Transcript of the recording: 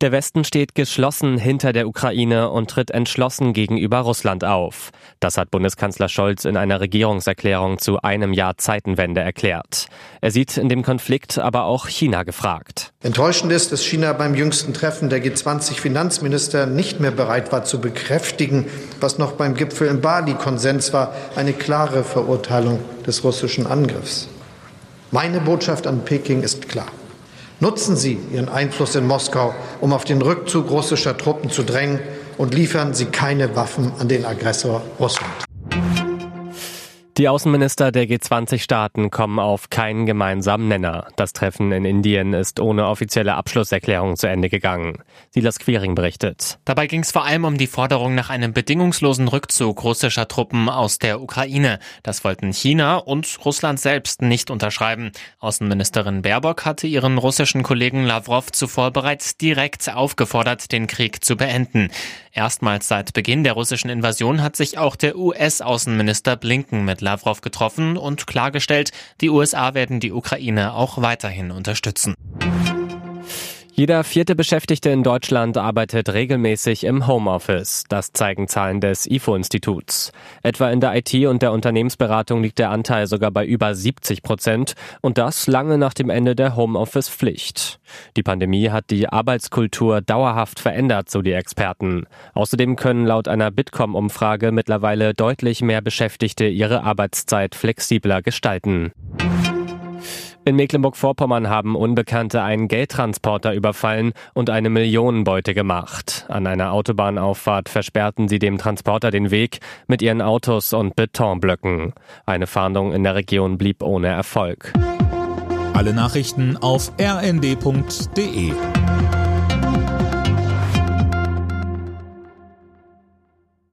Der Westen steht geschlossen hinter der Ukraine und tritt entschlossen gegenüber Russland auf. Das hat Bundeskanzler Scholz in einer Regierungserklärung zu einem Jahr Zeitenwende erklärt. Er sieht in dem Konflikt aber auch China gefragt. Enttäuschend ist, dass China beim jüngsten Treffen der G20-Finanzminister nicht mehr bereit war zu bekräftigen, was noch beim Gipfel in Bali Konsens war, eine klare Verurteilung des russischen Angriffs. Meine Botschaft an Peking ist klar. Nutzen Sie Ihren Einfluss in Moskau, um auf den Rückzug russischer Truppen zu drängen und liefern Sie keine Waffen an den Aggressor Russland. Die Außenminister der G20-Staaten kommen auf keinen gemeinsamen Nenner. Das Treffen in Indien ist ohne offizielle Abschlusserklärung zu Ende gegangen. Silas Quiring berichtet. Dabei ging es vor allem um die Forderung nach einem bedingungslosen Rückzug russischer Truppen aus der Ukraine. Das wollten China und Russland selbst nicht unterschreiben. Außenministerin Baerbock hatte ihren russischen Kollegen Lavrov zuvor bereits direkt aufgefordert, den Krieg zu beenden. Erstmals seit Beginn der russischen Invasion hat sich auch der US-Außenminister Blinken mit Lavrov getroffen und klargestellt, die USA werden die Ukraine auch weiterhin unterstützen. Jeder vierte Beschäftigte in Deutschland arbeitet regelmäßig im Homeoffice. Das zeigen Zahlen des IFO-Instituts. Etwa in der IT und der Unternehmensberatung liegt der Anteil sogar bei über 70 Prozent und das lange nach dem Ende der Homeoffice-Pflicht. Die Pandemie hat die Arbeitskultur dauerhaft verändert, so die Experten. Außerdem können laut einer Bitkom-Umfrage mittlerweile deutlich mehr Beschäftigte ihre Arbeitszeit flexibler gestalten. In Mecklenburg-Vorpommern haben Unbekannte einen Geldtransporter überfallen und eine Millionenbeute gemacht. An einer Autobahnauffahrt versperrten sie dem Transporter den Weg mit ihren Autos und Betonblöcken. Eine Fahndung in der Region blieb ohne Erfolg. Alle Nachrichten auf rnd.de